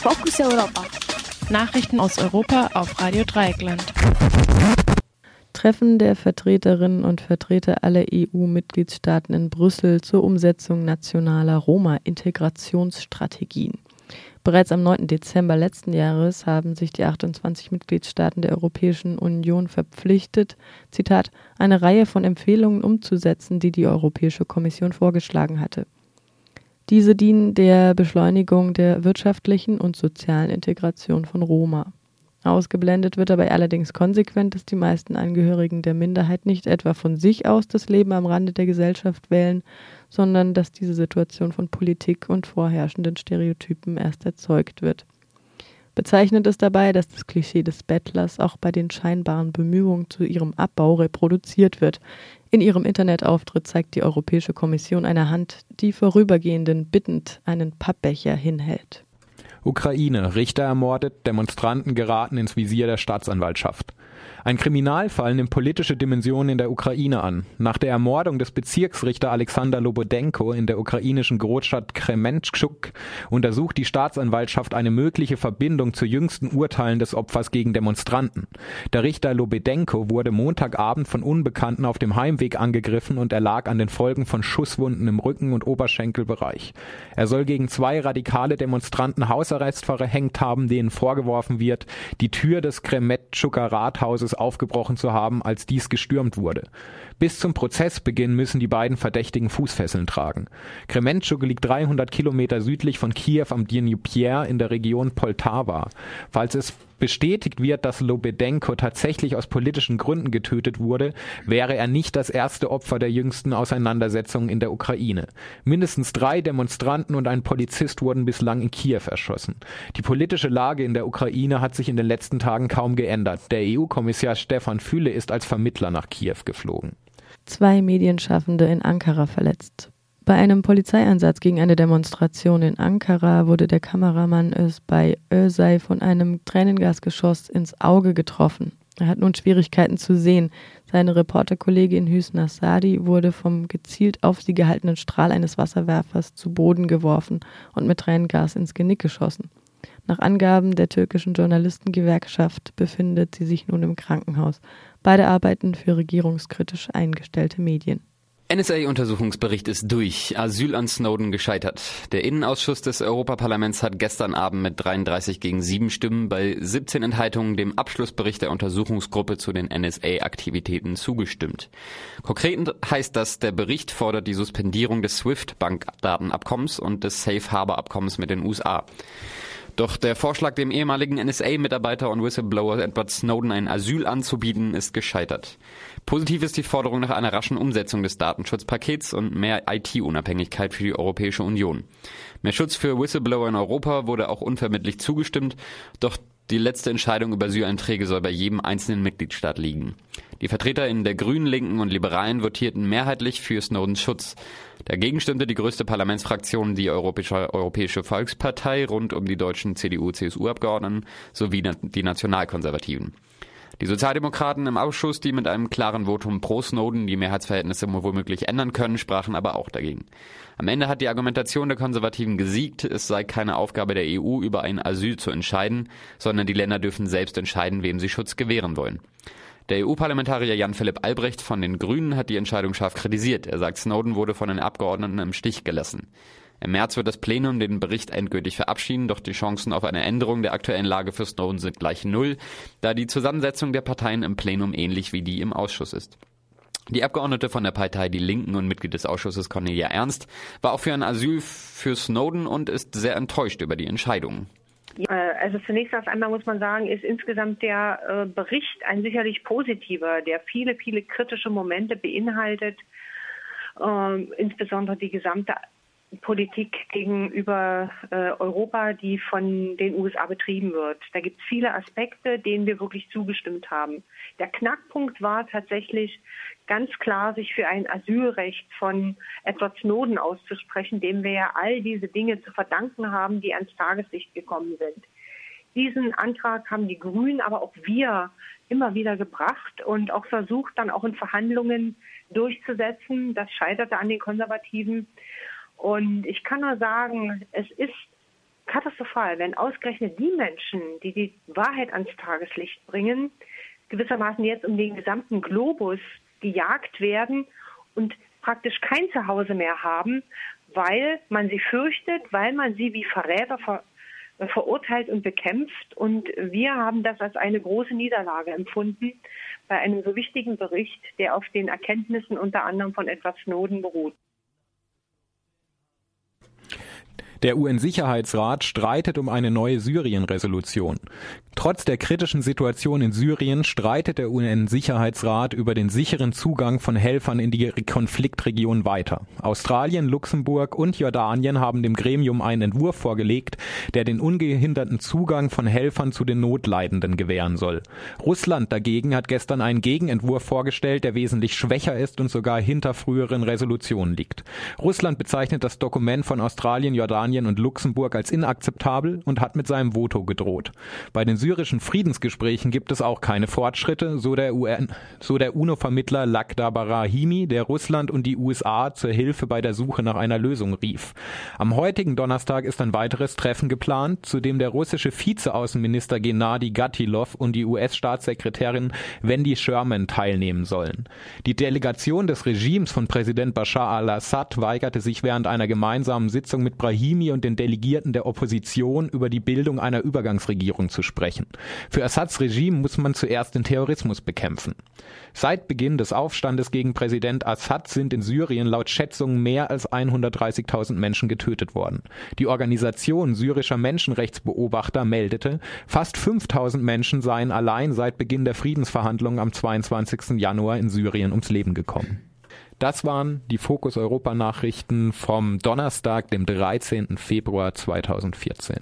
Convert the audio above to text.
Fokus Europa. Nachrichten aus Europa auf Radio Dreieckland. Treffen der Vertreterinnen und Vertreter aller EU-Mitgliedstaaten in Brüssel zur Umsetzung nationaler Roma-Integrationsstrategien. Bereits am 9. Dezember letzten Jahres haben sich die 28 Mitgliedstaaten der Europäischen Union verpflichtet, Zitat, eine Reihe von Empfehlungen umzusetzen, die die Europäische Kommission vorgeschlagen hatte. Diese dienen der Beschleunigung der wirtschaftlichen und sozialen Integration von Roma. Ausgeblendet wird dabei allerdings konsequent, dass die meisten Angehörigen der Minderheit nicht etwa von sich aus das Leben am Rande der Gesellschaft wählen, sondern dass diese Situation von Politik und vorherrschenden Stereotypen erst erzeugt wird. Bezeichnend ist dabei, dass das Klischee des Bettlers auch bei den scheinbaren Bemühungen zu ihrem Abbau reproduziert wird. In ihrem Internetauftritt zeigt die Europäische Kommission eine Hand, die vorübergehenden bittend einen Pappbecher hinhält. Ukraine. Richter ermordet, Demonstranten geraten ins Visier der Staatsanwaltschaft. Ein Kriminalfall nimmt politische Dimensionen in der Ukraine an. Nach der Ermordung des Bezirksrichter Alexander Lobodenko in der ukrainischen Großstadt Krementschuk untersucht die Staatsanwaltschaft eine mögliche Verbindung zu jüngsten Urteilen des Opfers gegen Demonstranten. Der Richter Lobodenko wurde Montagabend von Unbekannten auf dem Heimweg angegriffen und erlag an den Folgen von Schusswunden im Rücken und Oberschenkelbereich. Er soll gegen zwei radikale Demonstranten Hausarrest verhängt haben, denen vorgeworfen wird, die Tür des Kremetschuker Rathauses aufgebrochen zu haben, als dies gestürmt wurde. Bis zum Prozessbeginn müssen die beiden Verdächtigen Fußfesseln tragen. Krementschuk liegt 300 Kilometer südlich von Kiew am Dnieper in der Region Poltava. Falls es bestätigt wird, dass Lobedenko tatsächlich aus politischen Gründen getötet wurde, wäre er nicht das erste Opfer der jüngsten Auseinandersetzungen in der Ukraine. Mindestens drei Demonstranten und ein Polizist wurden bislang in Kiew erschossen. Die politische Lage in der Ukraine hat sich in den letzten Tagen kaum geändert. Der EU-Kommissar Stefan Füle ist als Vermittler nach Kiew geflogen. Zwei Medienschaffende in Ankara verletzt. Bei einem Polizeieinsatz gegen eine Demonstration in Ankara wurde der Kameramann bei Özay von einem Tränengasgeschoss ins Auge getroffen. Er hat nun Schwierigkeiten zu sehen. Seine Reporterkollegin Hüsna Sadi wurde vom gezielt auf sie gehaltenen Strahl eines Wasserwerfers zu Boden geworfen und mit Tränengas ins Genick geschossen. Nach Angaben der türkischen Journalistengewerkschaft befindet sie sich nun im Krankenhaus. Beide arbeiten für regierungskritisch eingestellte Medien. NSA-Untersuchungsbericht ist durch. Asyl an Snowden gescheitert. Der Innenausschuss des Europaparlaments hat gestern Abend mit 33 gegen 7 Stimmen bei 17 Enthaltungen dem Abschlussbericht der Untersuchungsgruppe zu den NSA-Aktivitäten zugestimmt. Konkret heißt das, der Bericht fordert die Suspendierung des SWIFT-Bankdatenabkommens und des Safe Harbor-Abkommens mit den USA. Doch der Vorschlag, dem ehemaligen NSA-Mitarbeiter und Whistleblower Edward Snowden ein Asyl anzubieten, ist gescheitert. Positiv ist die Forderung nach einer raschen Umsetzung des Datenschutzpakets und mehr IT-Unabhängigkeit für die Europäische Union. Mehr Schutz für Whistleblower in Europa wurde auch unvermittlich zugestimmt, doch die letzte Entscheidung über Asyleinträge soll bei jedem einzelnen Mitgliedstaat liegen. Die VertreterInnen der Grünen, Linken und Liberalen votierten mehrheitlich für Snowdens Schutz. Dagegen stimmte die größte Parlamentsfraktion, die Europäische, Europäische Volkspartei, rund um die deutschen CDU-CSU-Abgeordneten sowie die Nationalkonservativen. Die Sozialdemokraten im Ausschuss, die mit einem klaren Votum pro Snowden die Mehrheitsverhältnisse womöglich ändern können, sprachen aber auch dagegen. Am Ende hat die Argumentation der Konservativen gesiegt, es sei keine Aufgabe der EU, über ein Asyl zu entscheiden, sondern die Länder dürfen selbst entscheiden, wem sie Schutz gewähren wollen. Der EU-Parlamentarier Jan-Philipp Albrecht von den Grünen hat die Entscheidung scharf kritisiert. Er sagt, Snowden wurde von den Abgeordneten im Stich gelassen. Im März wird das Plenum den Bericht endgültig verabschieden, doch die Chancen auf eine Änderung der aktuellen Lage für Snowden sind gleich null, da die Zusammensetzung der Parteien im Plenum ähnlich wie die im Ausschuss ist. Die Abgeordnete von der Partei Die Linken und Mitglied des Ausschusses Cornelia Ernst war auch für ein Asyl für Snowden und ist sehr enttäuscht über die Entscheidung. Also zunächst einmal muss man sagen, ist insgesamt der äh, Bericht ein sicherlich positiver, der viele, viele kritische Momente beinhaltet, ähm, insbesondere die gesamte Politik gegenüber äh, Europa, die von den USA betrieben wird. Da gibt es viele Aspekte, denen wir wirklich zugestimmt haben. Der Knackpunkt war tatsächlich ganz klar, sich für ein Asylrecht von Edward Snowden auszusprechen, dem wir ja all diese Dinge zu verdanken haben, die ans Tageslicht gekommen sind. Diesen Antrag haben die Grünen, aber auch wir immer wieder gebracht und auch versucht, dann auch in Verhandlungen durchzusetzen. Das scheiterte an den Konservativen. Und ich kann nur sagen, es ist katastrophal, wenn ausgerechnet die Menschen, die die Wahrheit ans Tageslicht bringen, gewissermaßen jetzt um den gesamten Globus gejagt werden und praktisch kein Zuhause mehr haben, weil man sie fürchtet, weil man sie wie Verräter ver verurteilt und bekämpft. Und wir haben das als eine große Niederlage empfunden bei einem so wichtigen Bericht, der auf den Erkenntnissen unter anderem von Edward Snowden beruht. Der UN-Sicherheitsrat streitet um eine neue Syrien-Resolution. Trotz der kritischen Situation in Syrien streitet der UN-Sicherheitsrat über den sicheren Zugang von Helfern in die Konfliktregion weiter. Australien, Luxemburg und Jordanien haben dem Gremium einen Entwurf vorgelegt, der den ungehinderten Zugang von Helfern zu den Notleidenden gewähren soll. Russland dagegen hat gestern einen Gegenentwurf vorgestellt, der wesentlich schwächer ist und sogar hinter früheren Resolutionen liegt. Russland bezeichnet das Dokument von Australien, Jordanien und Luxemburg als inakzeptabel und hat mit seinem Voto gedroht. Bei den syrischen Friedensgesprächen gibt es auch keine Fortschritte, so der, UN, so der UNO-Vermittler Lakhdar Barahimi, der Russland und die USA zur Hilfe bei der Suche nach einer Lösung rief. Am heutigen Donnerstag ist ein weiteres Treffen geplant, zu dem der russische Vizeaußenminister Gennady Gatilov und die US-Staatssekretärin Wendy Sherman teilnehmen sollen. Die Delegation des Regimes von Präsident Bashar al-Assad weigerte sich während einer gemeinsamen Sitzung mit Brahimi und den Delegierten der Opposition über die Bildung einer Übergangsregierung zu sprechen sprechen. Für Assads Regime muss man zuerst den Terrorismus bekämpfen. Seit Beginn des Aufstandes gegen Präsident Assad sind in Syrien laut Schätzungen mehr als 130.000 Menschen getötet worden. Die Organisation syrischer Menschenrechtsbeobachter meldete, fast 5.000 Menschen seien allein seit Beginn der Friedensverhandlungen am 22. Januar in Syrien ums Leben gekommen. Das waren die Fokus Europa Nachrichten vom Donnerstag, dem 13. Februar 2014.